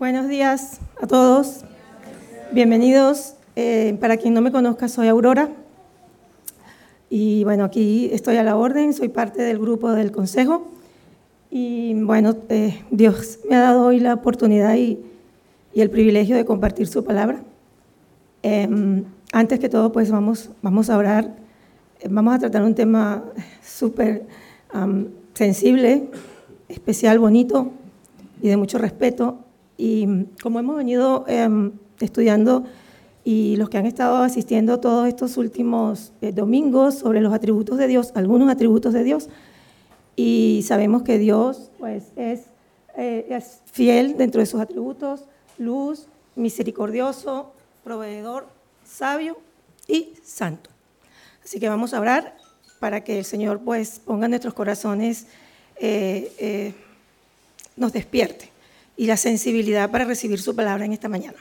Buenos días a todos. Bienvenidos. Eh, para quien no me conozca, soy Aurora. Y bueno, aquí estoy a la orden, soy parte del grupo del Consejo. Y bueno, eh, Dios me ha dado hoy la oportunidad y, el privilegio de compartir su palabra. Em, antes que todo, pues vamos, vamos a orar. Vamos a tratar un tema súper sensible, especial, bonito y de mucho respeto. Y como hemos venido em, estudiando y los que han estado asistiendo todos estos últimos eh, domingos sobre los atributos de Dios, algunos atributos de Dios, y sabemos que Dios pues, es, eh, es fiel dentro de sus atributos, luz, misericordioso, proveedor, sabio y santo. Así que vamos a orar para que el Señor pues ponga nuestros corazones, eh, nos despierte y la sensibilidad para recibir su palabra en esta mañana.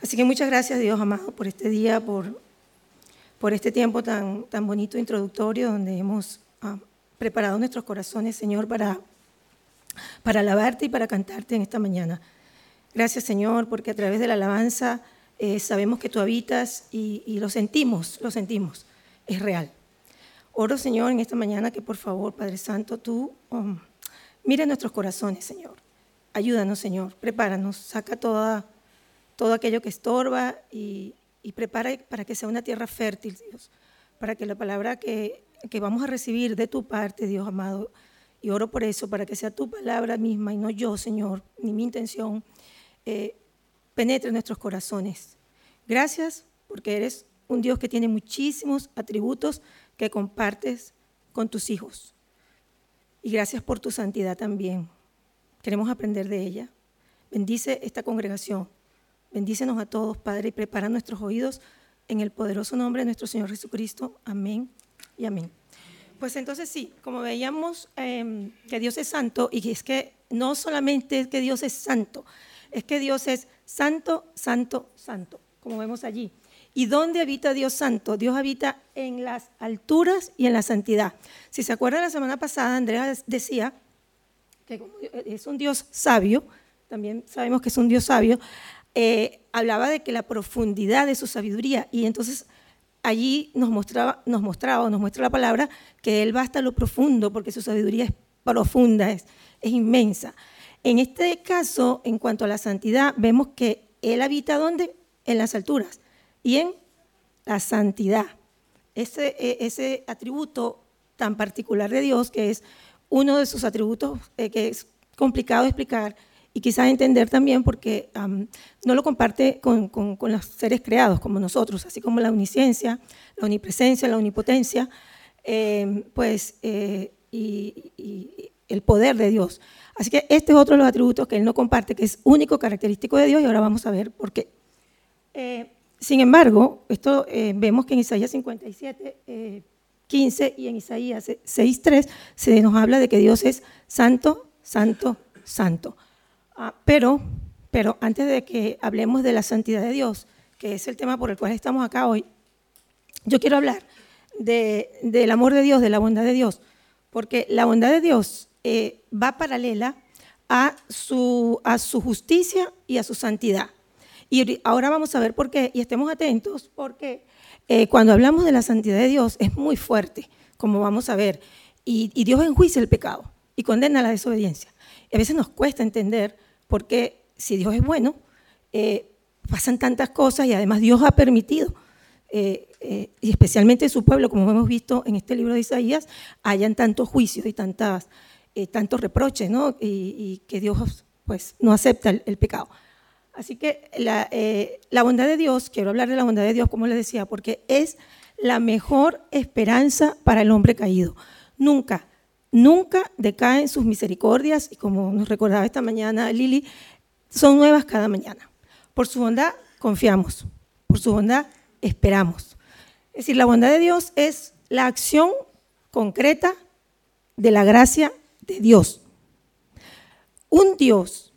Así que muchas gracias, Dios amado, por este día, por, por este tiempo tan, tan bonito introductorio donde hemos ah, preparado nuestros corazones, Señor, para, para alabarte y para cantarte en esta mañana. Gracias, Señor, porque a través de la alabanza eh, sabemos que tú habitas y, lo sentimos, lo sentimos, es real. Oro, Señor, en esta mañana que por favor, Padre Santo, tú um, mire nuestros corazones, Señor Ayúdanos, Señor, prepáranos, saca toda, todo aquello que estorba y, prepara para que sea una tierra fértil, Dios, para que la palabra que, vamos a recibir de tu parte, Dios amado, y oro por eso, para que sea tu palabra misma y no yo, Señor, ni mi intención, eh, penetre en nuestros corazones. Gracias porque eres un Dios que tiene muchísimos atributos que compartes con tus hijos. Y gracias por tu santidad también. Queremos aprender de ella. Bendice esta congregación. Bendícenos a todos, Padre, y prepara nuestros oídos en el poderoso nombre de nuestro Señor Jesucristo. Amén y amén. Pues entonces sí, como veíamos em, que Dios es santo, y es que no solamente es que Dios es santo, es que Dios es santo, santo, santo, como vemos allí. ¿Y dónde habita Dios santo? Dios habita en las alturas y en la santidad. Si se acuerdan la semana pasada, Andrea decía que es un Dios sabio, también sabemos que es un Dios sabio, eh, hablaba de que la profundidad de su sabiduría, y entonces allí nos mostraba, nos mostraba, nos muestra la palabra, que Él va hasta lo profundo, porque su sabiduría es profunda, es, es inmensa. En este caso, en cuanto a la santidad, vemos que Él habita ¿dónde? En las alturas y en la santidad. Ese, e, ese atributo tan particular de Dios que es uno de sus atributos eh, que es complicado de explicar y quizás entender también porque no lo comparte con, los seres creados como nosotros, así como la omnisciencia, la omnipresencia, la omnipotencia, em, pues, eh, y, el poder de Dios. Así que este es otro de los atributos que él no comparte, que es único característico de Dios, y ahora vamos a ver por qué. Eh, sin embargo, esto vemos que en Isaías 57 15 y en Isaías 6.3 se nos habla de que Dios es santo, santo, santo. Ah, pero, pero antes de que hablemos de la santidad de Dios, que es el tema por el cual estamos acá hoy, yo quiero hablar del amor de Dios, de la bondad de Dios, porque la bondad de Dios eh, va paralela a su, a su justicia y a su santidad. Y ahora vamos a ver por qué, y estemos atentos, porque eh, cuando hablamos de la santidad de Dios es muy fuerte, como vamos a ver, y, Dios enjuicia el pecado y condena la desobediencia. a veces nos cuesta entender por qué, si Dios es bueno, eh, pasan tantas cosas y además Dios ha permitido, eh, y especialmente en su pueblo, como hemos visto en este libro de Isaías, hayan tantos juicios y tantas, tantos reproches, ¿no? y, que Dios pues, no acepta el pecado. Así que eh, la, bondad de Dios, quiero hablar de la bondad de Dios, como les decía, porque es la mejor esperanza para el hombre caído. Nunca, nunca decaen sus misericordias y como nos recordaba esta mañana Lili, son nuevas cada mañana. Por su bondad confiamos, por su bondad esperamos. Es decir, la bondad de Dios es la acción concreta de la gracia de Dios. Un Dios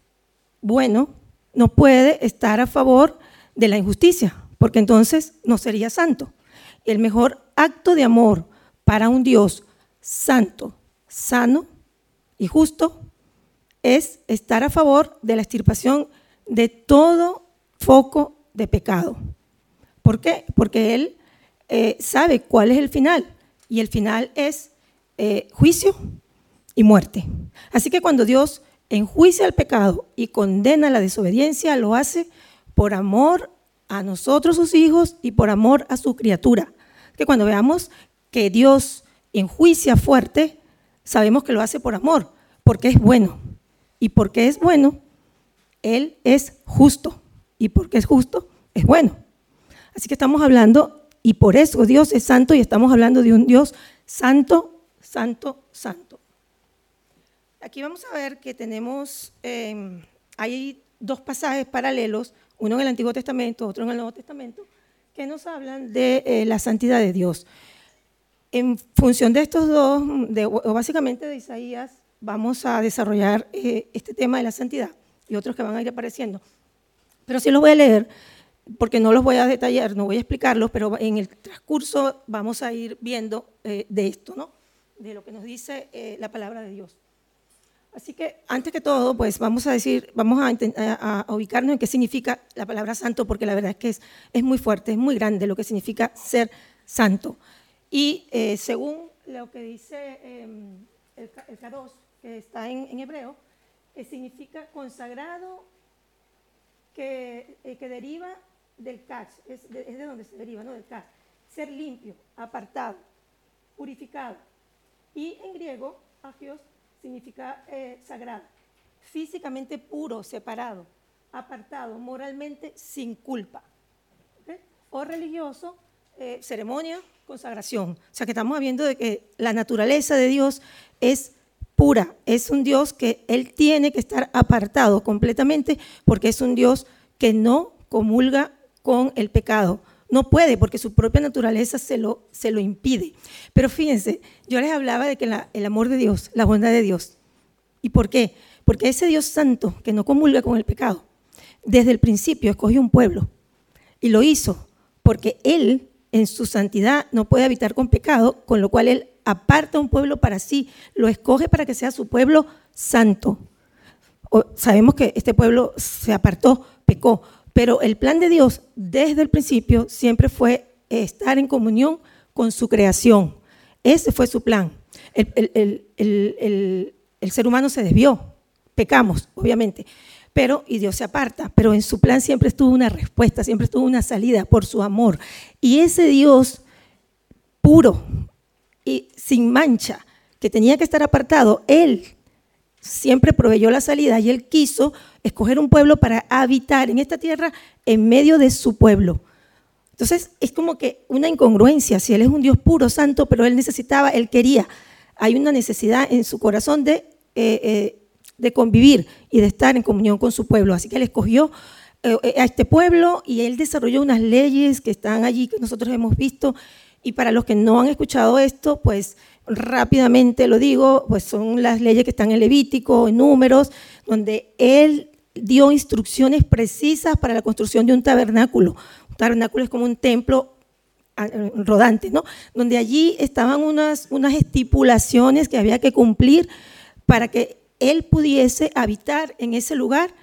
bueno no puede estar a favor de la injusticia, porque entonces no sería santo. El mejor acto de amor para un Dios santo, sano y justo es estar a favor de la extirpación de todo foco de pecado. ¿Por qué? Porque Él eh, sabe cuál es el final y el final es eh, juicio y muerte. Así que cuando Dios enjuicia el pecado y condena la desobediencia, lo hace por amor a nosotros sus hijos y por amor a su criatura. Que cuando veamos que Dios enjuicia fuerte, sabemos que lo hace por amor, porque es bueno. Y porque es bueno, Él es justo. Y porque es justo, es bueno. Así que estamos hablando, y por eso Dios es santo, y estamos hablando de un Dios santo, santo, santo. Aquí vamos a ver que tenemos, eh, hay dos pasajes paralelos, uno en el Antiguo Testamento, otro en el Nuevo Testamento, que nos hablan de eh, la santidad de Dios. En función de estos dos, o básicamente de Isaías, vamos a desarrollar eh, este tema de la santidad y otros que van a ir apareciendo. Pero sí los voy a leer porque no los voy a detallar, no voy a explicarlos, pero en el transcurso vamos a ir viendo eh, de esto, ¿no? de lo que nos dice la palabra de Dios. Así que antes que todo, pues vamos a decir, vamos a, ubicarnos en qué significa la palabra santo, porque la verdad es que es, muy fuerte, es muy grande lo que significa ser santo. Y eh, según lo que dice em, el, el K2, que está en, hebreo, que significa consagrado que, eh, deriva del kach, es de, es de, donde se deriva, ¿no? Del kach. Ser limpio, apartado, purificado. Y en griego, agios, significa eh, sagrado, físicamente puro, separado, apartado, moralmente sin culpa. O religioso, eh, ceremonia, consagración. O sea que estamos viendo de que la naturaleza de Dios es pura, es un Dios que Él tiene que estar apartado completamente porque es un Dios que no comulga con el pecado. No puede porque su propia naturaleza se lo, impide. Pero fíjense, yo les hablaba de que el amor de Dios, la bondad de Dios. ¿Y por qué? Porque ese Dios santo que no comulga con el pecado, desde el principio escogió un pueblo y lo hizo porque Él en su santidad no puede habitar con pecado, con lo cual Él aparta un pueblo para sí, lo escoge para que sea su pueblo santo. sabemos que este pueblo se apartó, pecó, pero el plan de Dios desde el principio siempre fue estar en comunión con su creación. Ese fue su plan. El, ser humano se desvió, pecamos, obviamente, pero y Dios se aparta, pero en su plan siempre estuvo una respuesta, siempre estuvo una salida por su amor. Y ese Dios puro y sin mancha, que tenía que estar apartado, Él siempre proveyó la salida y Él quiso escoger un pueblo para habitar en esta tierra en medio de su pueblo. Entonces es como que una incongruencia, si Él es un Dios puro, santo, pero Él necesitaba, Él quería, hay una necesidad en su corazón de, eh, eh, de convivir y de estar en comunión con su pueblo. Así que Él escogió eh, a este pueblo y Él desarrolló unas leyes que están allí, que nosotros hemos visto. Y para los que no han escuchado esto, pues rápidamente lo digo, pues son las leyes que están en Levítico, en Números, donde Él dio instrucciones precisas para la construcción de un tabernáculo. Un tabernáculo es como un templo ah, rodante, ¿no? Donde allí estaban unas, unas estipulaciones que había que cumplir para que Él pudiese habitar en ese lugar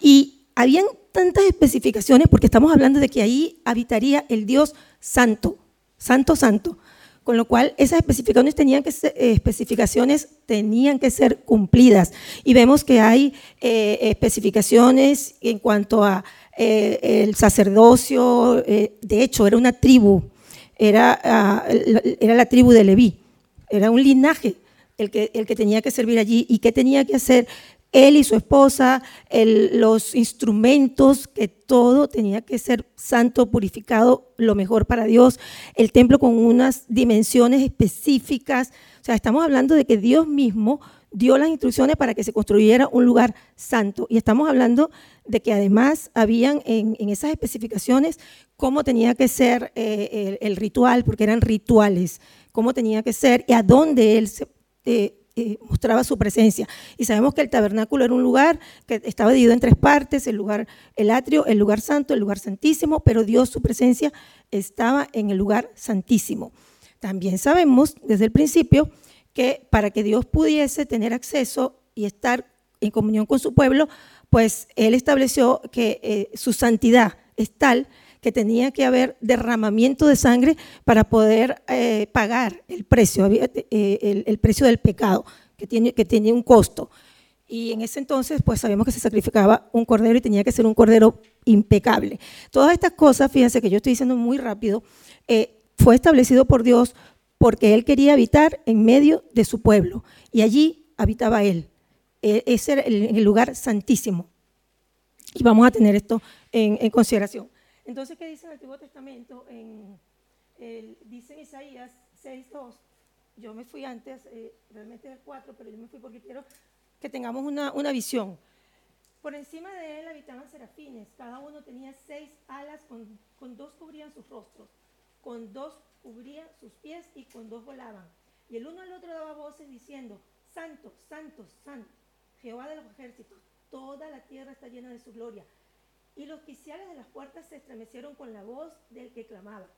y habían tantas especificaciones porque estamos hablando de que ahí habitaría el Dios santo, santo, santo con lo cual esas especificaciones tenían que ser, eh, especificaciones tenían que ser cumplidas. Y vemos que hay eh, especificaciones en cuanto a eh, el sacerdocio, de hecho era una tribu, era, ah, era la tribu de Leví, era un linaje el que, el que tenía que servir allí. Y que tenía que hacer él y su esposa, los instrumentos, que todo tenía que ser santo, purificado, lo mejor para Dios, el templo con unas dimensiones específicas. O sea, estamos hablando de que Dios mismo dio las instrucciones para que se construyera un lugar santo. Y estamos hablando de que además habían en, esas especificaciones cómo tenía que ser eh, el, ritual, porque eran rituales, cómo tenía que ser y a dónde él se... Eh, mostraba su presencia. Y sabemos que el tabernáculo era un lugar que estaba dividido en tres partes, el lugar, el atrio, el lugar santo, el lugar santísimo, pero Dios, su presencia, estaba en el lugar santísimo. También sabemos desde el principio que para que Dios pudiese tener acceso y estar en comunión con su pueblo, pues él estableció que eh, su santidad es tal que tenía que haber derramamiento de sangre para poder eh, pagar el precio, eh, el, precio del pecado, que tiene, que tiene un costo. Y en ese entonces, pues sabemos que se sacrificaba un cordero y tenía que ser un cordero impecable. Todas estas cosas, fíjense que yo estoy diciendo muy rápido, fue establecido por Dios porque Él quería habitar en medio de su pueblo. Y allí habitaba Él. E, ese era el, lugar santísimo. Y vamos a tener esto en, consideración. Entonces, ¿qué dice el Antiguo Testamento? En, dice en Isaías 6.2, yo me fui antes, eh, realmente el 4, pero yo me fui porque quiero que tengamos una, una visión. Por encima de él habitaban serafines, cada uno tenía seis alas, con, con dos cubrían sus rostros, con dos cubrían sus pies y con dos volaban. Y el uno al otro daba voces diciendo, Santo, Santo, Santo, Jehová de los ejércitos, toda la tierra está llena de su gloria. Y los oficiales de las puertas se estremecieron con la voz del que clamaba,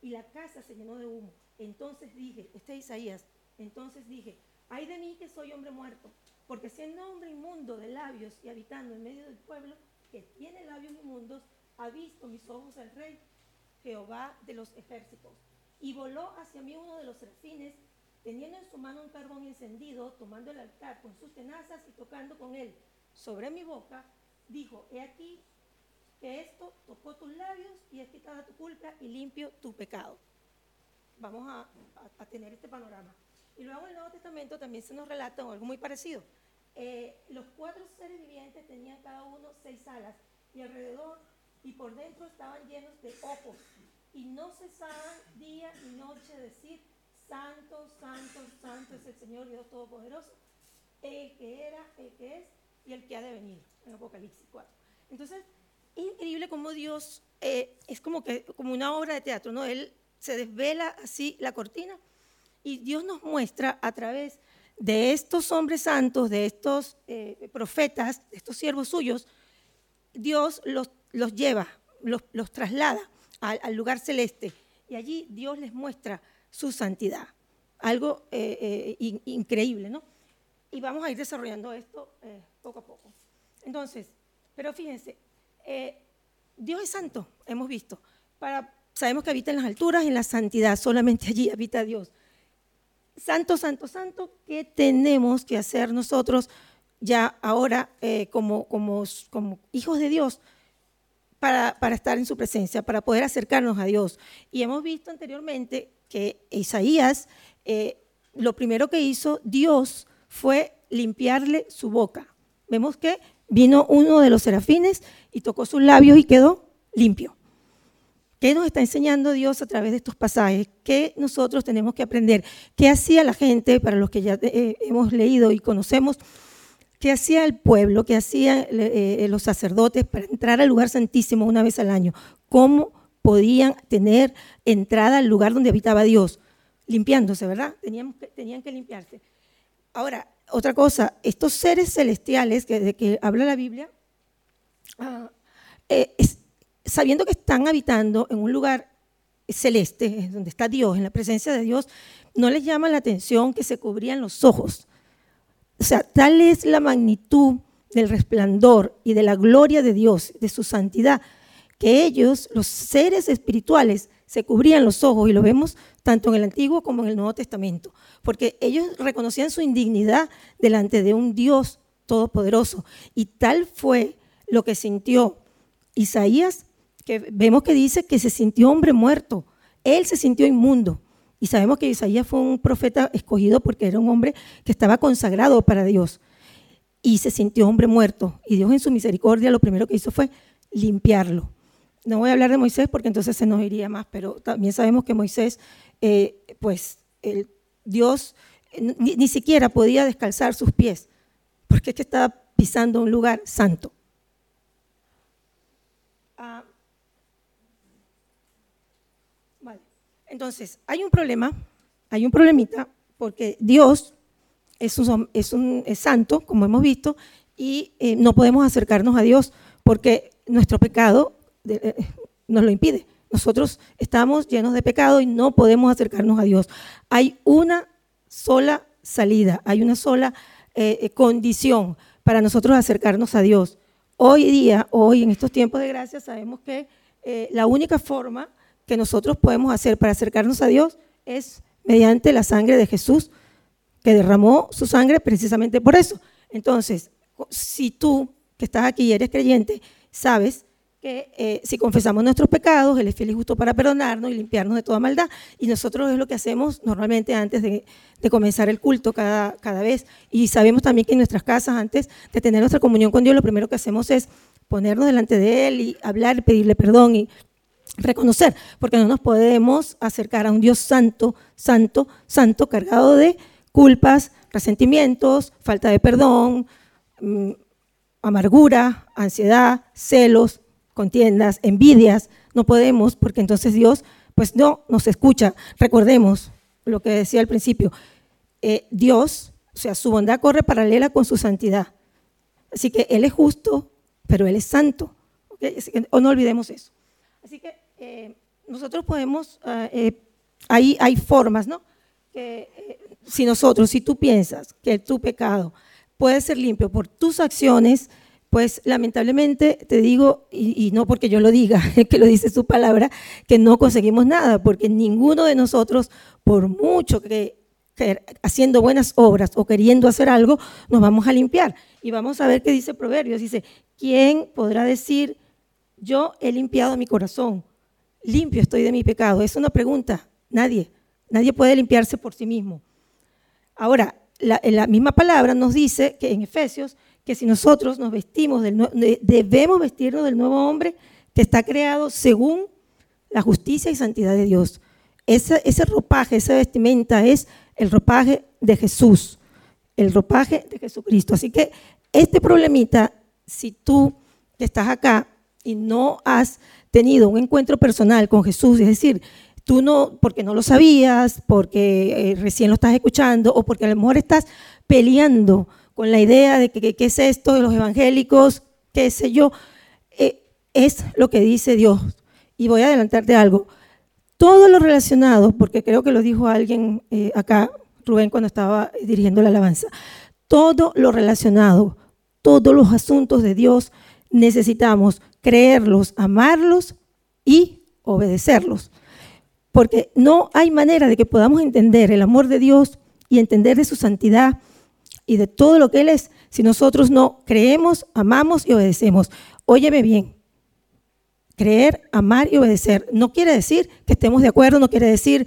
y la casa se llenó de humo. Entonces dije, este es Isaías, entonces dije, ay de mí que soy hombre muerto, porque siendo hombre inmundo de labios y habitando en medio del pueblo que tiene labios inmundos, ha visto mis ojos al rey, Jehová de los ejércitos. Y voló hacia mí uno de los serafines teniendo en su mano un carbón encendido, tomando el altar con sus tenazas y tocando con él sobre mi boca, dijo, he aquí que esto tocó tus labios y es quitada tu culpa y limpio tu pecado. Vamos a, tener este panorama. Y luego en el Nuevo Testamento también se nos relata algo muy parecido. Eh, los cuatro seres vivientes tenían cada uno seis alas y alrededor y por dentro estaban llenos de ojos y no cesaban día y noche decir, Santo, santo, santo es el Señor Dios Todopoderoso, el que era, el que es y el que ha de venir, en Apocalipsis 4. Entonces, es increíble cómo Dios eh, es como, que, como una obra de teatro, ¿no? Él se desvela así la cortina y Dios nos muestra a través de estos hombres santos, de estos eh, profetas, de estos siervos suyos, Dios los, los lleva, los, los traslada al, lugar celeste y allí Dios les muestra su santidad. Algo eh, increíble, ¿no? Y vamos a ir desarrollando esto poco a poco. Entonces, pero fíjense, Dios es santo, hemos visto. Para, sabemos que habita en las alturas, en la santidad, solamente allí habita Dios. Santo, santo, santo, ¿qué tenemos que hacer nosotros ya ahora como, como, como hijos de Dios? Para, para, estar en su presencia, para poder acercarnos a Dios. Y hemos visto anteriormente que Isaías, eh, lo primero que hizo Dios fue limpiarle su boca. Vemos que vino uno de los serafines y tocó sus labios y quedó limpio. ¿Qué nos está enseñando Dios a través de estos pasajes? ¿Qué nosotros tenemos que aprender? ¿Qué hacía la gente, para los que ya eh, hemos leído y conocemos? ¿Qué hacía el pueblo? ¿Qué hacían eh, los sacerdotes para entrar al lugar santísimo una vez al año? ¿Cómo podían tener entrada al lugar donde habitaba Dios, limpiándose, ¿verdad? Tenían tenían que limpiarse. Ahora, otra cosa, estos seres celestiales que, de que habla la Biblia, ah, eh, sabiendo que están habitando en un lugar celeste, donde está Dios, en la presencia de Dios, no les llama la atención que se cubrían los ojos. O sea, tal es la magnitud del resplandor y de la gloria de Dios, de su santidad, que ellos, los seres espirituales, se cubrían los ojos y lo vemos tanto en el Antiguo como en el Nuevo Testamento, porque ellos reconocían su indignidad delante de un Dios todopoderoso. Y tal fue lo que sintió Isaías, que vemos que dice que se sintió hombre muerto. Él se sintió inmundo. Y sabemos que Isaías fue un profeta escogido porque era un hombre que estaba consagrado para Dios. Y se sintió hombre muerto. Y Dios en su misericordia lo primero que hizo fue limpiarlo. No voy a hablar de Moisés porque entonces se nos iría más, pero también sabemos que Moisés, eh, pues el Dios ni, siquiera podía descalzar sus pies, porque es que estaba pisando un lugar santo. Ah, vale. Entonces, hay un problema, hay un problemita, porque Dios es un, es un santo, como hemos visto, y eh, no podemos acercarnos a Dios porque nuestro pecado eh, nos lo impide. Nosotros estamos llenos de pecado y no podemos acercarnos a Dios. Hay una sola salida, hay una sola eh, eh, condición para nosotros acercarnos a Dios. hoy día, hoy en estos tiempos de gracia, sabemos que eh, la única forma que nosotros podemos hacer para acercarnos a Dios es mediante la sangre de Jesús, que derramó su sangre precisamente por eso. Entonces, si tú que estás aquí y eres creyente, sabes que eh, si confesamos nuestros pecados, Él es fiel y justo para perdonarnos y limpiarnos de toda maldad. Y nosotros es lo que hacemos normalmente antes de, comenzar el culto cada, cada vez. Y sabemos también que en nuestras casas, antes de tener nuestra comunión con Dios, lo primero que hacemos es ponernos delante de Él y hablar, pedirle perdón y reconocer, porque no nos podemos acercar a un Dios santo, santo, santo, cargado de culpas, resentimientos, falta de perdón, mm, amargura, ansiedad, celos, contiendas, envidias, no podemos porque entonces Dios pues no nos escucha. Recordemos lo que decía al principio, eh, Dios, o sea, su bondad corre paralela con su santidad. Así que Él es justo, pero Él es santo. o no olvidemos eso. Así que eh, nosotros podemos, eh, hay, hay, formas, ¿no? Si nosotros, si tú piensas que tu pecado puede ser limpio por tus acciones, pues lamentablemente te digo, y, no porque yo lo diga, que lo dice su palabra, que no conseguimos nada, porque ninguno de nosotros, por mucho que, haciendo buenas obras o queriendo hacer algo, nos vamos a limpiar. Y vamos a ver qué dice Proverbios. Dice, ¿quién podrá decir, yo he limpiado mi corazón, limpio estoy de mi pecado? Es una pregunta, nadie. Nadie puede limpiarse por sí mismo. Ahora, la, la misma palabra nos dice que en Efesios que si nosotros nos vestimos, del, debemos vestirnos del nuevo hombre que está creado según la justicia y santidad de Dios. Ese, ropaje, esa vestimenta es el ropaje de Jesús, el ropaje de Jesucristo. Así que este problemita, si tú estás acá y no has tenido un encuentro personal con Jesús, es decir, tú no, porque no lo sabías, porque eh, recién lo estás escuchando o porque a lo mejor estás peleando con la idea de que qué es esto de los evangélicos, qué sé yo, eh, es lo que dice Dios. Y voy a adelantarte algo. Todo lo relacionado, porque creo que lo dijo alguien eh, acá, Rubén, cuando estaba dirigiendo la alabanza, todo lo relacionado, todos los asuntos de Dios, necesitamos creerlos, amarlos y obedecerlos. Porque no hay manera de que podamos entender el amor de Dios y entender de su santidad y de todo lo que Él es si nosotros no creemos, amamos y obedecemos. Óyeme bien, creer, amar y obedecer no quiere decir que estemos de acuerdo, no quiere decir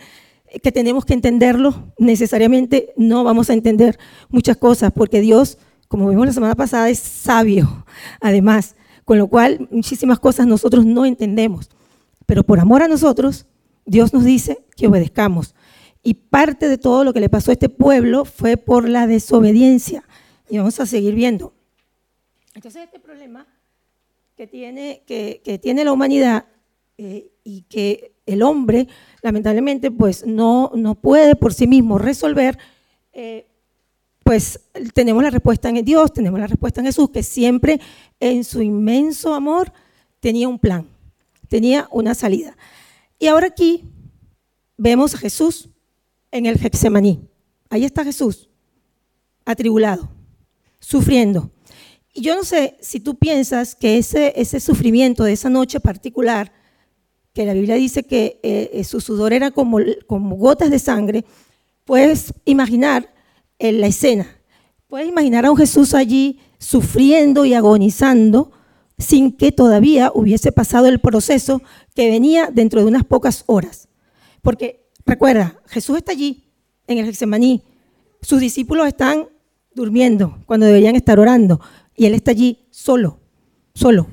que tenemos que entenderlo. Necesariamente no vamos a entender muchas cosas porque Dios, como vimos la semana pasada, es sabio, además, con lo cual muchísimas cosas nosotros no entendemos. Pero por amor a nosotros, Dios nos dice que obedezcamos. Y parte de todo lo que le pasó a este pueblo fue por la desobediencia. Y vamos a seguir viendo. Entonces este problema que tiene, la humanidad eh, y que el hombre lamentablemente pues no, no puede por sí mismo resolver, eh, pues tenemos la respuesta en Dios, tenemos la respuesta en Jesús, que siempre en su inmenso amor tenía un plan, tenía una salida. Y ahora aquí vemos a Jesús en el Getsemaní. Ahí está Jesús, atribulado, sufriendo. Y yo no sé si tú piensas que ese, ese sufrimiento de esa noche particular, que la Biblia dice que eh, eh, su sudor era como, como gotas de sangre, puedes imaginar en la escena. Puedes imaginar a un Jesús allí sufriendo y agonizando sin que todavía hubiese pasado el proceso que venía dentro de unas pocas horas. Porque Recuerda, Jesús está allí, en el Getsemaní. Sus discípulos están durmiendo cuando deberían estar orando. Y Él está allí solo, solo.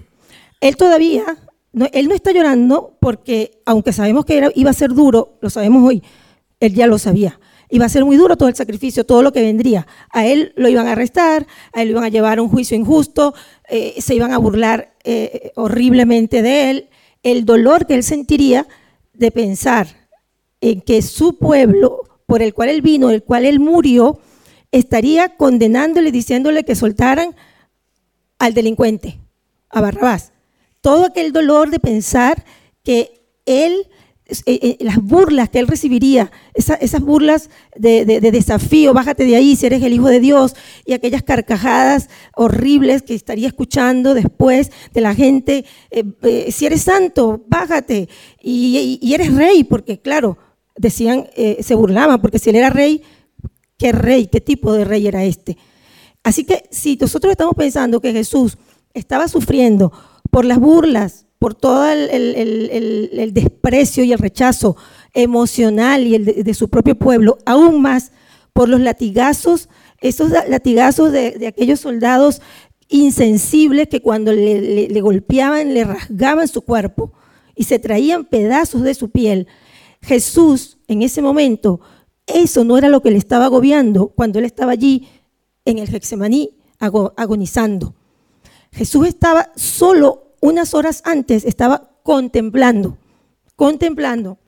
Él todavía, no, Él no está llorando porque, aunque sabemos que iba a ser duro, lo sabemos hoy, Él ya lo sabía. Iba a ser muy duro todo el sacrificio, todo lo que vendría. A Él lo iban a arrestar, a Él lo iban a llevar a un juicio injusto, eh, se iban a burlar eh, horriblemente de Él. El dolor que Él sentiría de pensar en que su pueblo, por el cual él vino, el cual él murió, estaría condenándole, diciéndole que soltaran al delincuente, a Barrabás. Todo aquel dolor de pensar que él eh, las burlas que él recibiría, esas burlas de, desafío, bájate de ahí si eres el Hijo de Dios, y aquellas carcajadas horribles que estaría escuchando después de la gente, si eres santo, bájate, y, eres rey, porque claro, decían, se burlaban, porque si él era rey, ¿qué rey, qué tipo de rey era este? Así que si nosotros estamos pensando que Jesús estaba sufriendo por las burlas, por todo el, desprecio y el rechazo emocional y el de, su propio pueblo, aún más por los latigazos, esos latigazos de, aquellos soldados insensibles que cuando le, golpeaban, le rasgaban su cuerpo y se traían pedazos de su piel. Jesús en ese momento, eso no era lo que le estaba agobiando cuando él estaba allí en el Hexemaní agonizando. Jesús estaba solo unas horas antes, estaba contemplando, contemplando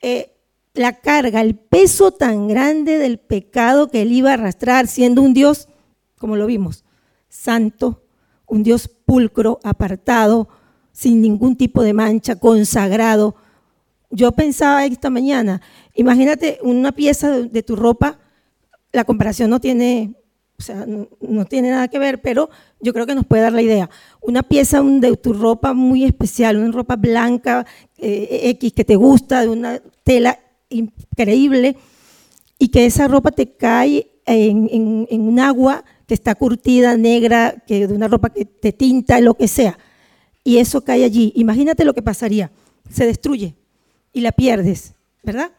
eh, la carga, el peso tan grande del pecado que él iba a arrastrar, siendo un Dios, como lo vimos, santo, un Dios pulcro, apartado, sin ningún tipo de mancha, consagrado. Yo pensaba esta mañana, imagínate una pieza de tu ropa, la comparación no tiene o sea, no, tiene nada que ver, pero yo creo que nos puede dar la idea. Una pieza de tu ropa muy especial, una ropa blanca, eh, X, que te gusta, de una tela increíble, y que esa ropa te cae en, un agua que está curtida, negra, que de una ropa que te tinta, lo que sea, y eso cae allí. Imagínate lo que pasaría. Se destruye y la pierdes, ¿verdad?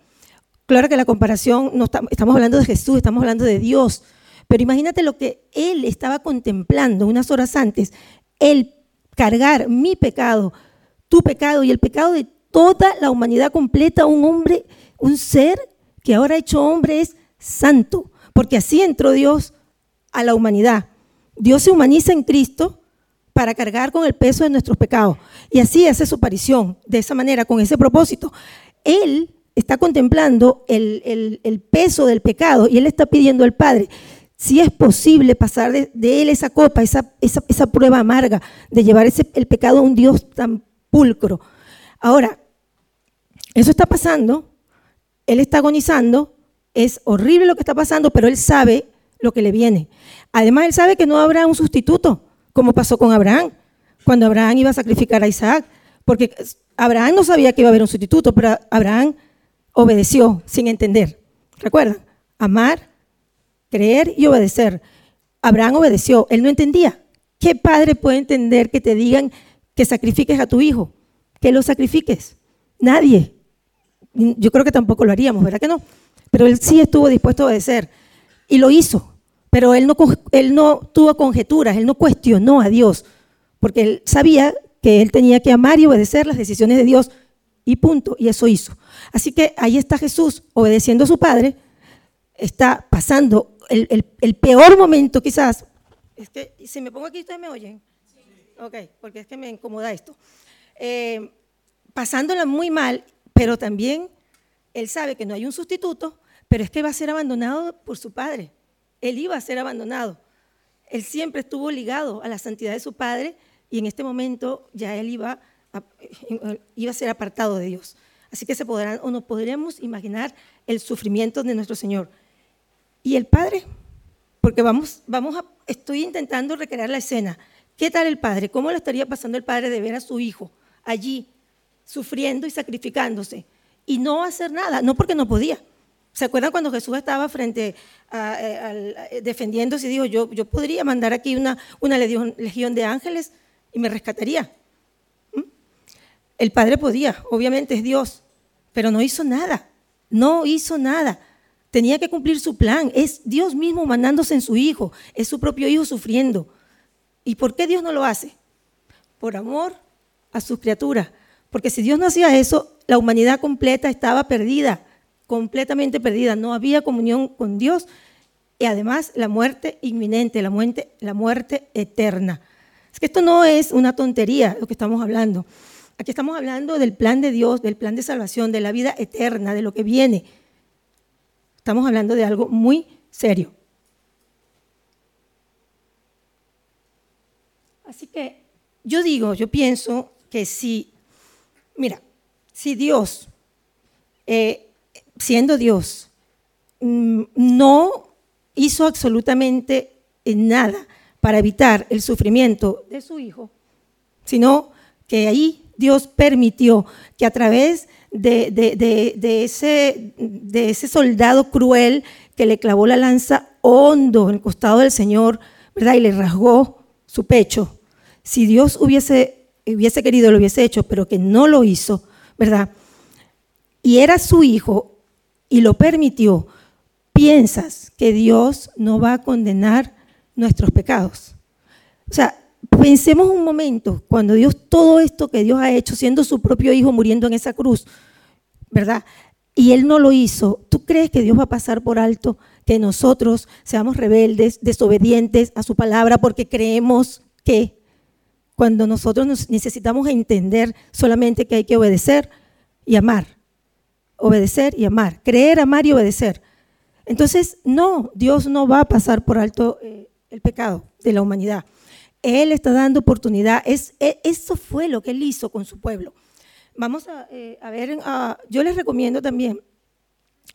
Claro que la comparación, no estamos hablando de Jesús, estamos hablando de Dios pero imagínate lo que él estaba contemplando unas horas antes, el cargar mi pecado, tu pecado y el pecado de toda la humanidad completa, un hombre, un ser que ahora hecho hombre es santo, porque así entró Dios a la humanidad. Dios se humaniza en Cristo para cargar con el peso de nuestros pecados. Y así hace su aparición, de esa manera, con ese propósito. Él está contemplando el, el peso del pecado y él está pidiendo al Padre, si es posible pasar de, él esa copa, esa, esa, prueba amarga de llevar ese, el pecado a un Dios tan pulcro. Ahora, eso está pasando, él está agonizando, es horrible lo que está pasando, pero él sabe lo que le viene. Además, él sabe que no habrá un sustituto, como pasó con Abraham, cuando Abraham iba a sacrificar a Isaac, porque Abraham no sabía que iba a haber un sustituto, pero Abraham obedeció sin entender. ¿Recuerdan? Amar creer y obedecer. Abraham obedeció, él no entendía. ¿Qué padre puede entender que te digan que sacrifiques a tu hijo? Que lo sacrifiques. Nadie. Yo creo que tampoco lo haríamos, ¿verdad que no? Pero él sí estuvo dispuesto a obedecer y lo hizo. Pero él no, él no tuvo conjeturas, él no cuestionó a Dios, porque él sabía que él tenía que amar y obedecer las decisiones de Dios y punto, y eso hizo. Así que ahí está Jesús obedeciendo a su Padre, está pasando el, peor momento quizás, es que si me pongo aquí, ¿ustedes me oyen? Ok, porque es que me incomoda esto. Eh, pasándola muy mal, pero también él sabe que no hay un sustituto, pero es que va a ser abandonado por su padre. Él iba a ser abandonado. Él siempre estuvo ligado a la santidad de su padre y en este momento ya él iba a, iba a ser apartado de Dios. Así que se podrán o no podríamos imaginar el sufrimiento de nuestro Señor. ¿Y el padre? Porque vamos, vamos a, estoy intentando recrear la escena. ¿Qué tal el padre? ¿Cómo lo estaría pasando el padre de ver a su hijo allí, sufriendo y sacrificándose? Y no hacer nada, no porque no podía. ¿Se acuerdan cuando Jesús estaba frente a, eh, defendiéndose y dijo, yo, yo podría mandar aquí una, una legión de ángeles y me rescataría? ¿Mm? El Padre podía, obviamente es Dios, pero no hizo nada, no hizo nada. Tenía que cumplir su plan. Es Dios mismo mandándose en su Hijo. Es su propio Hijo sufriendo. ¿Y por qué Dios no lo hace? Por amor a sus criaturas. Porque si Dios no hacía eso, la humanidad completa estaba perdida, completamente perdida. No había comunión con Dios y además la muerte inminente, la muerte, la muerte eterna. Es que esto no es una tontería lo que estamos hablando. Aquí estamos hablando del plan de Dios, del plan de salvación, de la vida eterna, de lo que viene. Estamos hablando de algo muy serio. Así que yo digo, yo pienso que si, mira, si Dios eh, siendo Dios, mm, no hizo absolutamente nada para evitar el sufrimiento de su hijo, sino que ahí Dios permitió que a través de, ese, de ese soldado cruel que le clavó la lanza hondo en el costado del Señor, ¿verdad? Y le rasgó su pecho. Si Dios hubiese, hubiese querido, lo hubiese hecho, pero que no lo hizo, ¿verdad? Y era su hijo y lo permitió, piensas que Dios no va a condenar nuestros pecados. O sea, pensemos un momento, cuando Dios, todo esto que Dios ha hecho, siendo su propio hijo muriendo en esa cruz, ¿verdad? Y Él no lo hizo. ¿Tú crees que Dios va a pasar por alto que nosotros seamos rebeldes, desobedientes a su palabra porque creemos que cuando nosotros necesitamos entender solamente que hay que obedecer y amar? Obedecer y amar. Creer, amar y obedecer. Entonces, no, Dios no va a pasar por alto eh, el pecado de la humanidad. Él está dando oportunidad. Es, e, eso fue lo que él hizo con su pueblo. Vamos a, eh, ver, yo les recomiendo también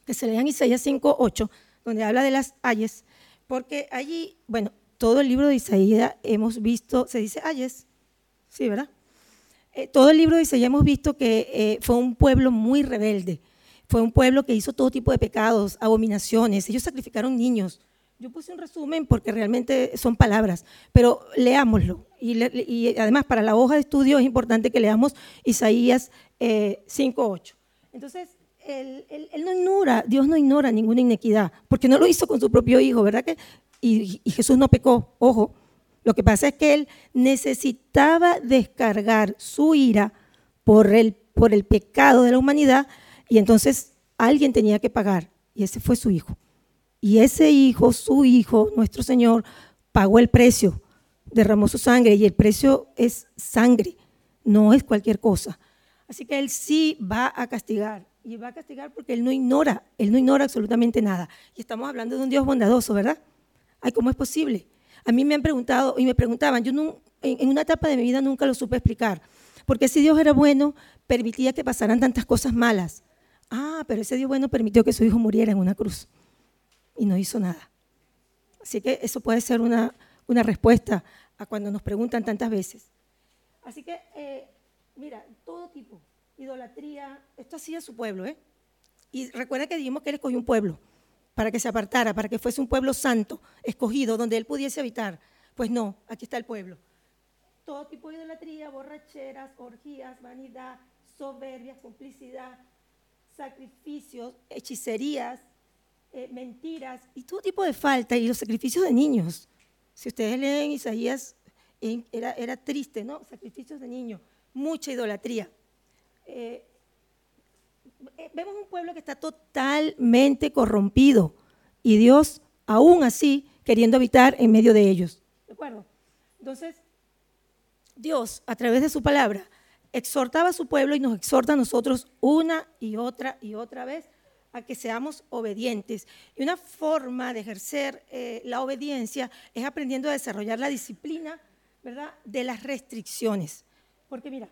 que se lean Isaías 5, 8, donde habla de las ayes, porque allí, bueno, todo el libro de Isaías hemos visto, se dice ayes, sí, ¿verdad? Eh, todo el libro de Isaías hemos visto que fue un pueblo muy rebelde, fue un pueblo que hizo todo tipo de pecados, abominaciones, ellos sacrificaron niños, yo puse un resumen porque realmente son palabras, pero leámoslo. Y, además para la hoja de estudio es importante que leamos Isaías 5.8. Eh, Entonces, él, no ignora, Dios no ignora ninguna inequidad, porque no lo hizo con su propio hijo, ¿verdad? Que, y, y Jesús no pecó, ojo. Lo que pasa es que él necesitaba descargar su ira por el, por el pecado de la humanidad y entonces alguien tenía que pagar y ese fue su hijo. Y ese hijo, su hijo, nuestro Señor, pagó el precio, derramó su sangre y el precio es sangre, no es cualquier cosa. Así que Él sí va a castigar y va a castigar porque Él no ignora, Él no ignora absolutamente nada. Y estamos hablando de un Dios bondadoso, ¿verdad? Ay, ¿cómo es posible? A mí me han preguntado y me preguntaban, yo en una etapa de mi vida nunca lo supe explicar, porque si Dios era bueno, permitía que pasaran tantas cosas malas. Ah, pero ese Dios bueno permitió que su hijo muriera en una cruz y no hizo nada. Así que eso puede ser una, una respuesta a cuando nos preguntan tantas veces. Así que, eh, mira, todo tipo, idolatría, esto hacía su pueblo, ¿eh? Y recuerda que dijimos que él escogió un pueblo para que se apartara, para que fuese un pueblo santo, escogido, donde él pudiese habitar. Pues no, aquí está el pueblo. Todo tipo de idolatría, borracheras, orgías, vanidad, soberbia, complicidad, sacrificios, hechicerías, eh, mentiras y todo tipo de falta y los sacrificios de niños. Si ustedes leen Isaías, eh, era, era triste, ¿no? Sacrificios de niños, mucha idolatría. Eh, vemos un pueblo que está totalmente corrompido y Dios, aún así, queriendo habitar en medio de ellos. ¿De acuerdo? Entonces, Dios, a través de su palabra, exhortaba a su pueblo y nos exhorta a nosotros una y otra y otra vez a que seamos obedientes. Y una forma de ejercer eh, la obediencia es aprendiendo a desarrollar la disciplina, ¿verdad?, de las restricciones. Porque mira,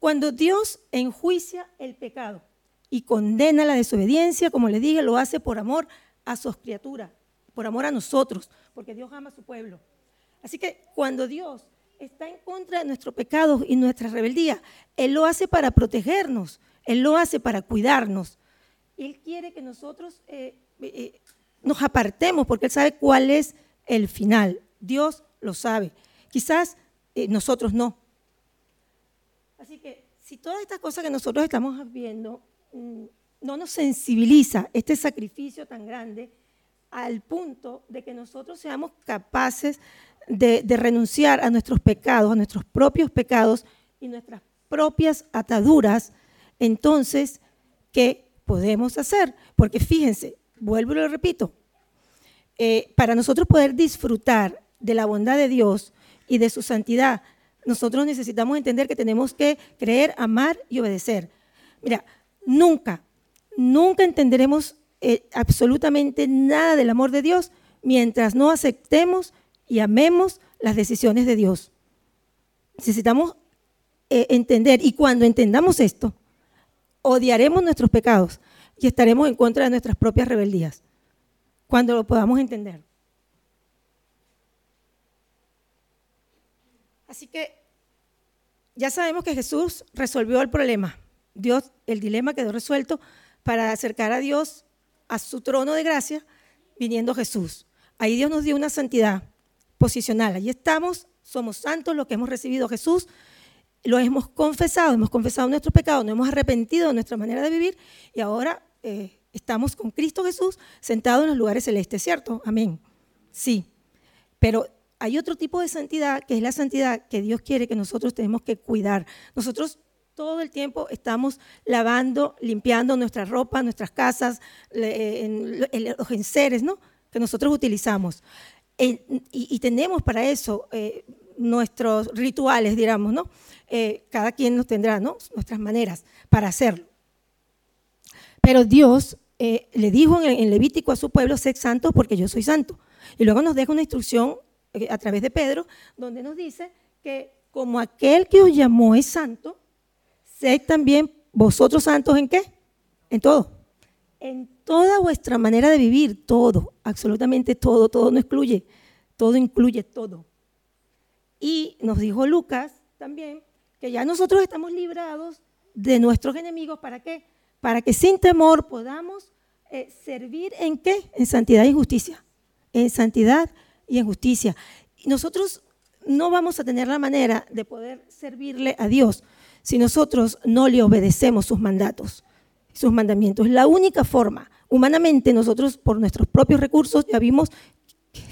cuando Dios enjuicia el pecado y condena la desobediencia, como le dije, lo hace por amor a sus criaturas, por amor a nosotros, porque Dios ama a su pueblo. Así que cuando Dios está en contra de nuestro pecado y nuestra rebeldía, Él lo hace para protegernos, Él lo hace para cuidarnos. Él quiere que nosotros eh, eh, nos apartemos porque Él sabe cuál es el final. Dios lo sabe. Quizás eh, nosotros no. Así que si todas estas cosas que nosotros estamos viendo mm, no nos sensibiliza este sacrificio tan grande al punto de que nosotros seamos capaces de, renunciar a nuestros pecados, a nuestros propios pecados y nuestras propias ataduras, entonces, ¿qué podemos hacer. Porque fíjense, vuelvo y lo repito, eh, para nosotros poder disfrutar de la bondad de Dios y de su santidad, nosotros necesitamos entender que tenemos que creer, amar y obedecer. Mira, nunca, nunca entenderemos eh, absolutamente nada del amor de Dios mientras no aceptemos y amemos las decisiones de Dios. Necesitamos eh, entender, y cuando entendamos esto, odiaremos nuestros pecados, y estaremos en contra de nuestras propias rebeldías, cuando lo podamos entender. Así que ya sabemos que Jesús resolvió el problema. Dios, el dilema quedó resuelto para acercar a Dios a su trono de gracia, viniendo Jesús. Ahí Dios nos dio una santidad posicional. Allí estamos, somos santos, lo que hemos recibido Jesús, lo hemos confesado, hemos confesado nuestros pecados, nos hemos arrepentido de nuestra manera de vivir y ahora eh, estamos con Cristo Jesús sentados en los lugares celestes, ¿cierto? Amén. Sí. Pero hay otro tipo de santidad que es la santidad que Dios quiere que nosotros tenemos que cuidar. Nosotros todo el tiempo estamos lavando, limpiando nuestra ropa, nuestras casas, los enseres ¿no? que nosotros utilizamos. Y, tenemos para eso eh, nuestros rituales, digamos, ¿no? Eh, cada quien nos tendrá ¿no? nuestras maneras para hacerlo. Pero Dios eh, le dijo en, en, Levítico a su pueblo, sed santos porque yo soy santo. Y luego nos deja una instrucción a través de Pedro, donde nos dice que como aquel que os llamó es santo, sed también vosotros santos en qué? En todo. En toda vuestra manera de vivir, todo, absolutamente todo, todo no excluye, todo incluye todo. Y nos dijo Lucas también que ya nosotros estamos librados de nuestros enemigos, ¿para qué? Para que sin temor podamos eh, servir en qué? En santidad y justicia. En santidad y en justicia. Y nosotros no vamos a tener la manera de poder servirle a Dios si nosotros no le obedecemos sus mandatos, sus mandamientos. La única forma, humanamente nosotros por nuestros propios recursos ya vimos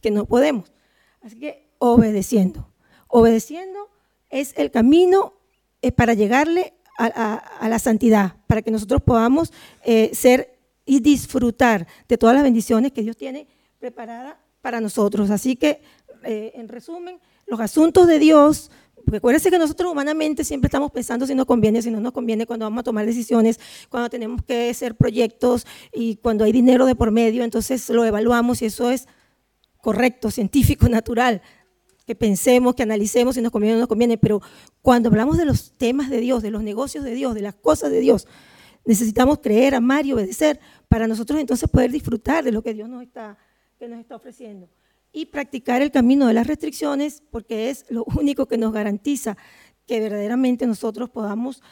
que no podemos. Así que obedeciendo. Obedeciendo es el camino eh, para llegarle a, la santidad, para que nosotros podamos eh, ser y disfrutar de todas las bendiciones que Dios tiene preparadas para nosotros. Así que, eh, en resumen, los asuntos de Dios Recuérdense que nosotros humanamente siempre estamos pensando si nos conviene, si no nos conviene, cuando vamos a tomar decisiones, cuando tenemos que hacer proyectos y cuando hay dinero de por medio, entonces lo evaluamos y eso es correcto, científico, natural, que pensemos, que analicemos si nos conviene o no nos conviene, pero cuando hablamos de los temas de Dios, de los negocios de Dios, de las cosas de Dios, necesitamos creer, amar y obedecer para nosotros entonces poder disfrutar de lo que Dios nos está, que nos está ofreciendo y practicar el camino de las restricciones, porque es lo único que nos garantiza que verdaderamente nosotros podamos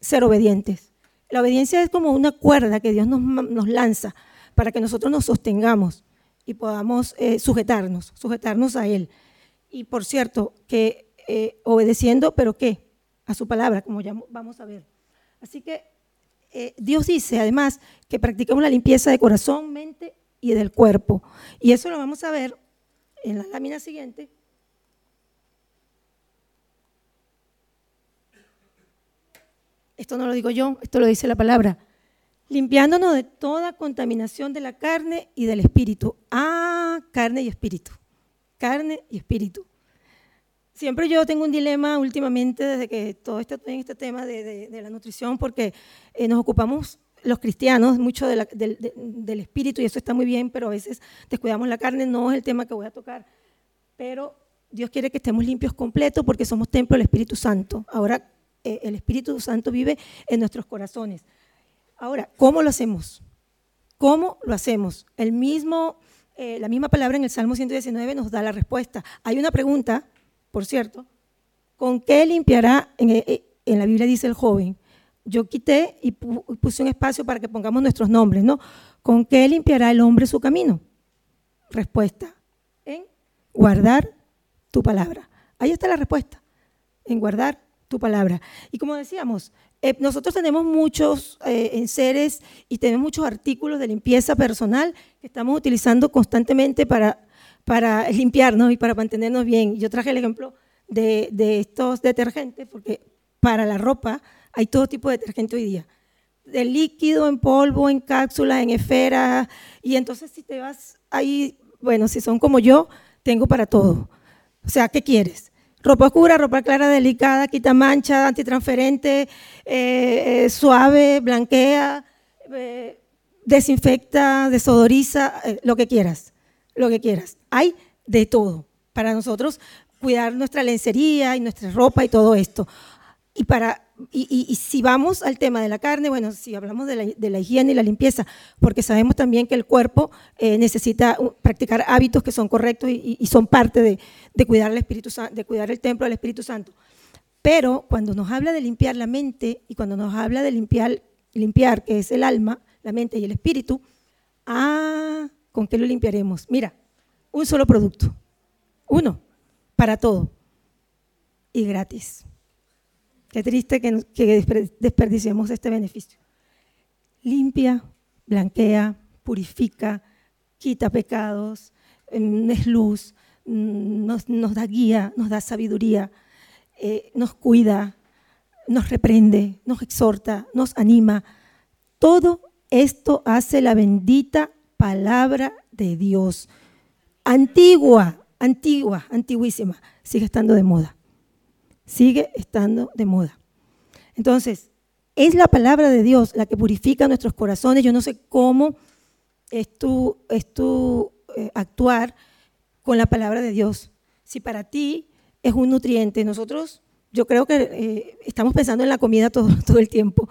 ser obedientes. La obediencia es como una cuerda que Dios nos, lanza para que nosotros nos sostengamos y podamos eh, sujetarnos, sujetarnos a Él. Y por cierto, que eh, obedeciendo, pero ¿qué? A su palabra, como ya vamos a ver. Así que eh, Dios dice además que practicamos la limpieza de corazón, mente y del cuerpo. Y eso lo vamos a ver en la lámina siguiente. Esto no lo digo yo, esto lo dice la palabra. Limpiándonos de toda contaminación de la carne y del espíritu. Ah, carne y espíritu. Carne y espíritu. Siempre yo tengo un dilema últimamente desde que todo este, en este tema de, la nutrición, porque eh, nos ocupamos los cristianos mucho del, espíritu y eso está muy bien, pero a veces descuidamos la carne, no es el tema que voy a tocar. Pero Dios quiere que estemos limpios completos porque somos templo del Espíritu Santo. Ahora eh, el Espíritu Santo vive en nuestros corazones. Ahora, ¿cómo lo hacemos? ¿Cómo lo hacemos? El mismo, eh, la misma palabra en el Salmo 119 nos da la respuesta. Hay una pregunta, por cierto, ¿con qué limpiará? En, eh, en la Biblia dice el joven, yo quité y puse un espacio para que pongamos nuestros nombres, ¿no? ¿Con qué limpiará el hombre su camino? Respuesta, en guardar tu palabra. Ahí está la respuesta, en guardar tu palabra. Y como decíamos, eh, nosotros tenemos muchos eh, enseres y tenemos muchos artículos de limpieza personal que estamos utilizando constantemente para, para limpiarnos y para mantenernos bien. Yo traje el ejemplo de, de estos detergentes, porque para la ropa hay todo tipo de detergente hoy día. De líquido, en polvo, en cápsula, en esfera. Y entonces si te vas ahí, bueno, si son como yo, tengo para todo. O sea, ¿qué quieres? Ropa oscura, ropa clara, delicada, quita mancha, antitransferente, eh, eh, suave, blanquea, eh, desinfecta, desodoriza, lo que quieras, lo que quieras. Hay de todo para nosotros cuidar nuestra lencería y nuestra ropa y todo esto. Y para y, si vamos al tema de la carne, bueno, si hablamos de la, higiene y la limpieza, porque sabemos también que el cuerpo eh, necesita practicar hábitos que son correctos y, son parte de, cuidar el Espíritu de cuidar el templo del Espíritu Santo. Pero cuando nos habla de limpiar la mente y cuando nos habla de limpiar, limpiar que es el alma, la mente y el espíritu, ah, ¿con qué lo limpiaremos? Mira, un solo producto, uno, para todo y gratis. Qué triste que, desperdiciemos este beneficio. Limpia, blanquea, purifica, quita pecados, mm, es luz, mm, nos, da guía, nos da sabiduría, eh, nos cuida, nos reprende, nos exhorta, nos anima. Todo esto hace la bendita palabra de Dios. Antigua, antigua, antiguísima, sigue estando de moda sigue estando de moda. Entonces, es la palabra de Dios la que purifica nuestros corazones. Yo no sé cómo es tu, es tu eh, actuar con la palabra de Dios. Si para ti es un nutriente, nosotros, yo creo que eh, estamos pensando en la comida todo, todo el tiempo.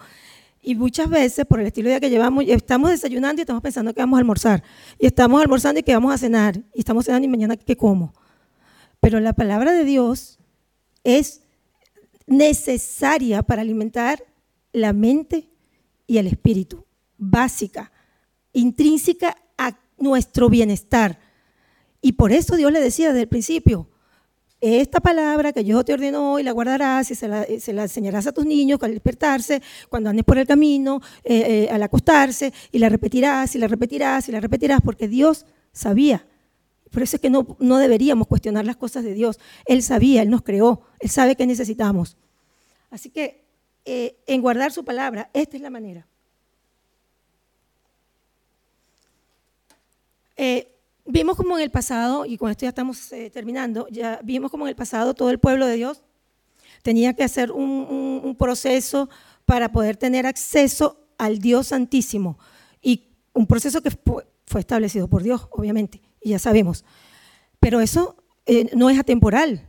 Y muchas veces, por el estilo de vida que llevamos, estamos desayunando y estamos pensando que vamos a almorzar. Y estamos almorzando y que vamos a cenar. Y estamos cenando y mañana qué como. Pero la palabra de Dios es necesaria para alimentar la mente y el espíritu, básica, intrínseca a nuestro bienestar. Y por eso Dios le decía desde el principio, esta palabra que yo te ordeno hoy la guardarás y se la, enseñarás a tus niños al despertarse, cuando andes por el camino, eh, eh, al acostarse, y la repetirás y la repetirás y la repetirás, porque Dios sabía por eso es que no, no deberíamos cuestionar las cosas de Dios. Él sabía, Él nos creó, Él sabe que necesitamos. Así que eh, en guardar su palabra, esta es la manera. Eh, vimos como en el pasado, y con esto ya estamos eh, terminando, ya vimos como en el pasado todo el pueblo de Dios tenía que hacer un, proceso para poder tener acceso al Dios Santísimo. Y un proceso que fue establecido por Dios, obviamente ya sabemos. Pero eso eh, no es atemporal.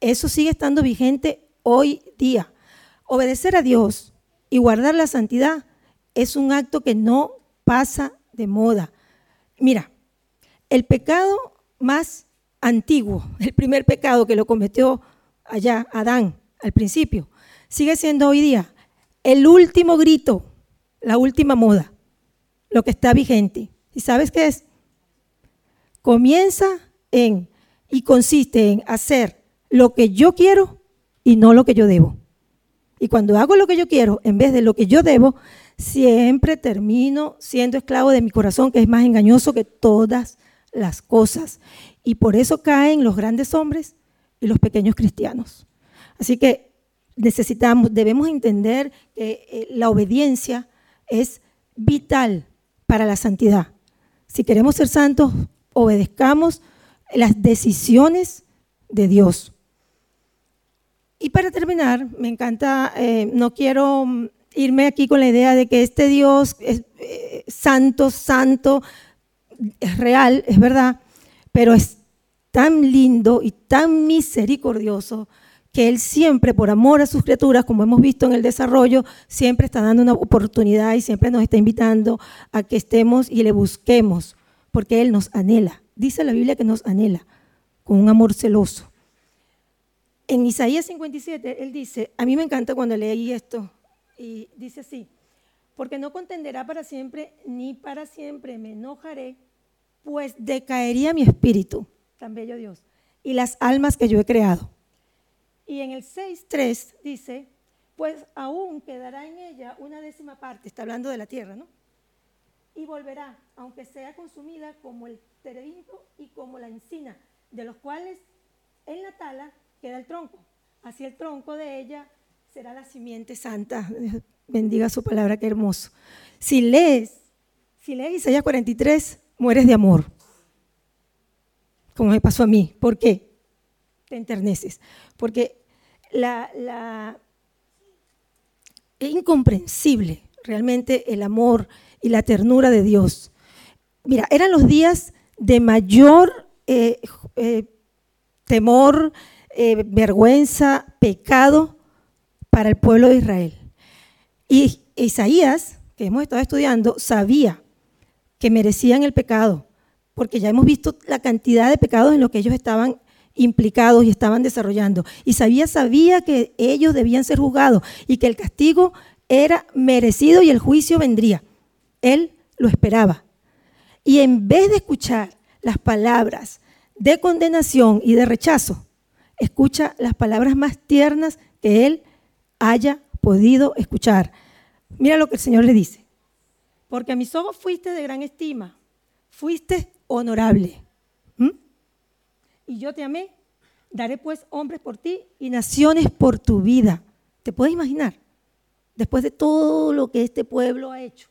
Eso sigue estando vigente hoy día. Obedecer a Dios y guardar la santidad es un acto que no pasa de moda. Mira, el pecado más antiguo, el primer pecado que lo cometió allá Adán al principio, sigue siendo hoy día el último grito, la última moda, lo que está vigente. ¿Y sabes qué es? Comienza en y consiste en hacer lo que yo quiero y no lo que yo debo. Y cuando hago lo que yo quiero en vez de lo que yo debo, siempre termino siendo esclavo de mi corazón, que es más engañoso que todas las cosas. Y por eso caen los grandes hombres y los pequeños cristianos. Así que necesitamos, debemos entender que eh, la obediencia es vital para la santidad. Si queremos ser santos, obedezcamos las decisiones de Dios. Y para terminar, me encanta, eh, no quiero irme aquí con la idea de que este Dios es eh, santo, santo, es real, es verdad, pero es tan lindo y tan misericordioso que Él siempre, por amor a sus criaturas, como hemos visto en el desarrollo, siempre está dando una oportunidad y siempre nos está invitando a que estemos y le busquemos porque Él nos anhela. Dice la Biblia que nos anhela con un amor celoso. En Isaías 57, Él dice, a mí me encanta cuando leí esto, y dice así, porque no contenderá para siempre, ni para siempre me enojaré, pues decaería mi espíritu, tan bello Dios, y las almas que yo he creado. Y en el 6.3 dice, pues aún quedará en ella una décima parte, está hablando de la tierra, ¿no? Y volverá, aunque sea consumida como el terebinto y como la encina, de los cuales en la tala queda el tronco. Así el tronco de ella será la simiente santa. Bendiga su palabra, qué hermoso. Si lees, si lees Isaías 43, mueres de amor. Como me pasó a mí. ¿Por qué? Te enterneces. Porque la, la, es incomprensible realmente el amor y la ternura de Dios. Mira, eran los días de mayor eh, eh, temor, eh, vergüenza, pecado para el pueblo de Israel. Y Isaías, que hemos estado estudiando, sabía que merecían el pecado, porque ya hemos visto la cantidad de pecados en los que ellos estaban implicados y estaban desarrollando. Isaías sabía que ellos debían ser juzgados y que el castigo era merecido y el juicio vendría. Él lo esperaba. Y en vez de escuchar las palabras de condenación y de rechazo, escucha las palabras más tiernas que él haya podido escuchar. Mira lo que el Señor le dice. Porque a mis ojos fuiste de gran estima, fuiste honorable. Y yo te amé. Daré pues hombres por ti y naciones por tu vida. ¿Te puedes imaginar? Después de todo lo que este pueblo ha hecho.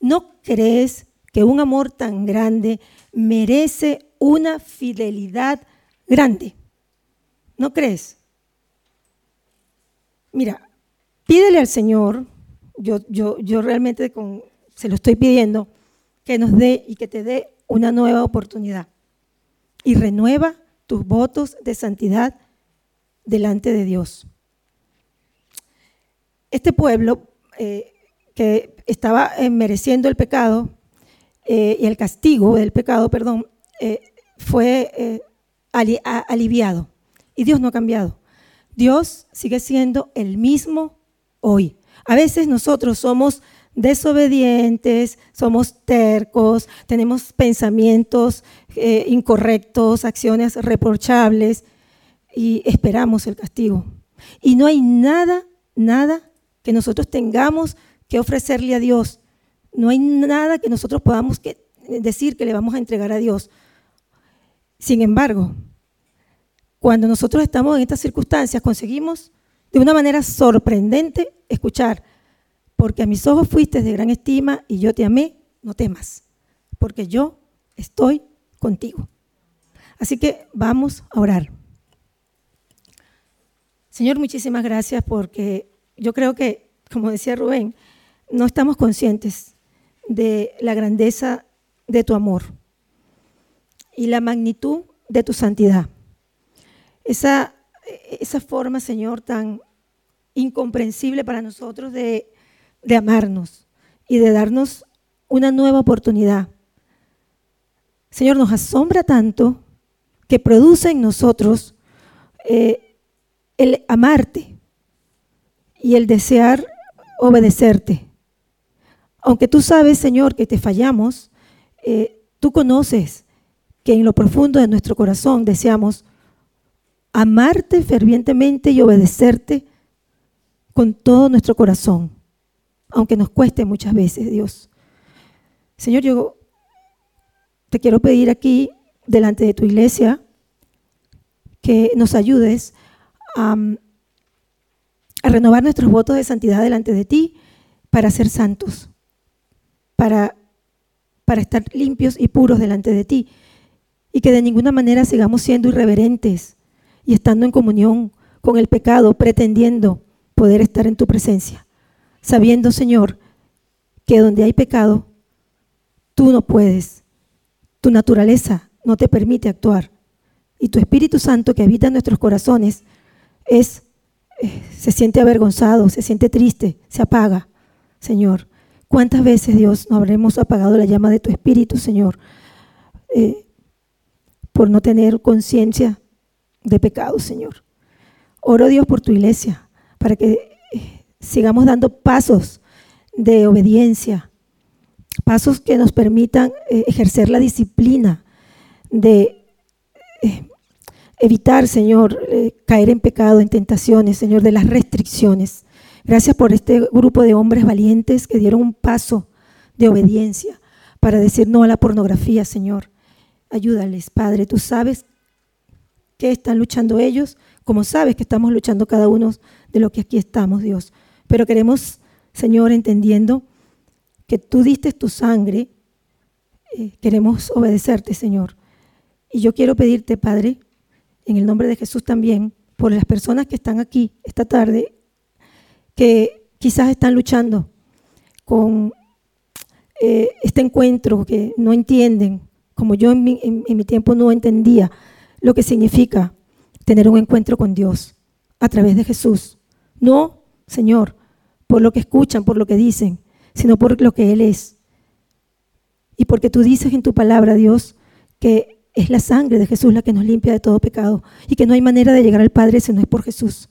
¿No crees que un amor tan grande merece una fidelidad grande? ¿No crees? Mira, pídele al Señor, yo, yo, yo realmente con, se lo estoy pidiendo, que nos dé y que te dé una nueva oportunidad. Y renueva tus votos de santidad delante de Dios. Este pueblo eh, que estaba eh, mereciendo el pecado eh, y el castigo del pecado, perdón, fue aliviado. Y Dios no ha cambiado. Dios sigue siendo el mismo hoy. A veces nosotros somos desobedientes, somos tercos, tenemos pensamientos eh, incorrectos, acciones reprochables y esperamos el castigo. Y no hay nada, nada que nosotros tengamos que ofrecerle a Dios. No hay nada que nosotros podamos decir que le vamos a entregar a Dios. Sin embargo, cuando nosotros estamos en estas circunstancias, conseguimos de una manera sorprendente escuchar, porque a mis ojos fuiste de gran estima y yo te amé, no temas, porque yo estoy contigo. Así que vamos a orar. Señor, muchísimas gracias porque yo creo que, como decía Rubén, no estamos conscientes de la grandeza de tu amor y la magnitud de tu santidad. Esa, esa forma, Señor, tan incomprensible para nosotros de de amarnos y de darnos una nueva oportunidad. Señor, nos asombra tanto que produce en nosotros eh, el amarte y el desear obedecerte. Aunque tú sabes, Señor, que te fallamos, eh, tú conoces que en lo profundo de nuestro corazón deseamos amarte fervientemente y obedecerte con todo nuestro corazón aunque nos cueste muchas veces, Dios. Señor, yo te quiero pedir aquí, delante de tu iglesia, que nos ayudes a, renovar nuestros votos de santidad delante de ti para ser santos, para, para estar limpios y puros delante de ti, y que de ninguna manera sigamos siendo irreverentes y estando en comunión con el pecado, pretendiendo poder estar en tu presencia sabiendo, Señor, que donde hay pecado, tú no puedes. Tu naturaleza no te permite actuar. Y tu Espíritu Santo que habita en nuestros corazones es, eh, se siente avergonzado, se siente triste, se apaga, Señor. ¿Cuántas veces, Dios, no habremos apagado la llama de tu Espíritu, Señor, eh, por no tener conciencia de pecado, Señor? Oro, Dios, por tu iglesia, para que sigamos dando pasos de obediencia, pasos que nos permitan eh, ejercer la disciplina de eh, evitar, Señor, eh, caer en pecado, en tentaciones, Señor, de las restricciones. Gracias por este grupo de hombres valientes que dieron un paso de obediencia para decir no a la pornografía, Señor. Ayúdales, Padre. Tú sabes que están luchando ellos, como sabes que estamos luchando cada uno de los que aquí estamos, Dios. Pero queremos, Señor, entendiendo que tú diste tu sangre, eh, queremos obedecerte, Señor. Y yo quiero pedirte, Padre, en el nombre de Jesús también, por las personas que están aquí esta tarde, que quizás están luchando con eh, este encuentro, que no entienden, como yo en mi tiempo no entendía lo que significa tener un encuentro con Dios a través de Jesús No, Señor, por lo que escuchan, por lo que dicen, sino por lo que Él es. Y porque tú dices en tu palabra, Dios, que es la sangre de Jesús la que nos limpia de todo pecado y que no hay manera de llegar al Padre si no es por Jesús.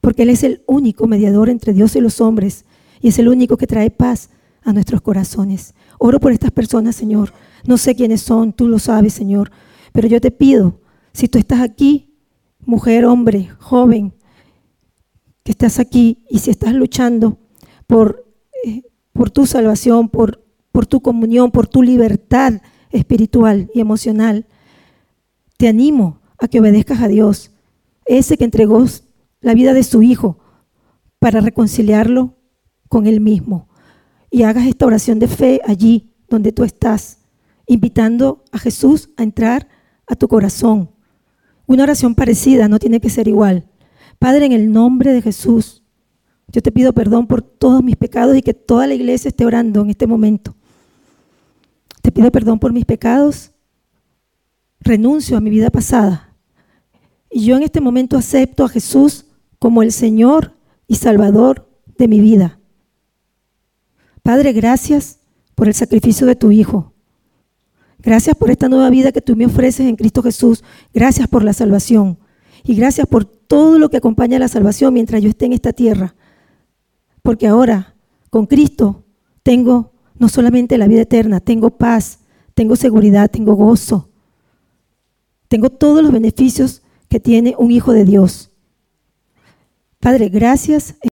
Porque Él es el único mediador entre Dios y los hombres y es el único que trae paz a nuestros corazones. Oro por estas personas, Señor. No sé quiénes son, tú lo sabes, Señor. Pero yo te pido, si tú estás aquí, mujer, hombre, joven, que estás aquí y si estás luchando por, eh, tu salvación, por tu comunión, por tu libertad espiritual y emocional, te animo a que obedezcas a Dios, ese que entregó la vida de su Hijo para reconciliarlo con Él mismo. Y hagas esta oración de fe allí donde tú estás, invitando a Jesús a entrar a tu corazón. Una oración parecida, no tiene que ser igual. Padre, en el nombre de Jesús, yo te pido perdón por todos mis pecados y que toda la iglesia esté orando en este momento. Te pido perdón por mis pecados, renuncio a mi vida pasada. Y yo en este momento acepto a Jesús como el Señor y Salvador de mi vida. Padre, gracias por el sacrificio de tu Hijo. Gracias por esta nueva vida que tú me ofreces en Cristo Jesús. Gracias por la salvación. Y gracias por todo lo que acompaña a la salvación mientras yo esté en esta tierra. Porque ahora, con Cristo, tengo no solamente la vida eterna, tengo paz, tengo seguridad, tengo gozo. Tengo todos los beneficios que tiene un hijo de Dios. Padre, gracias.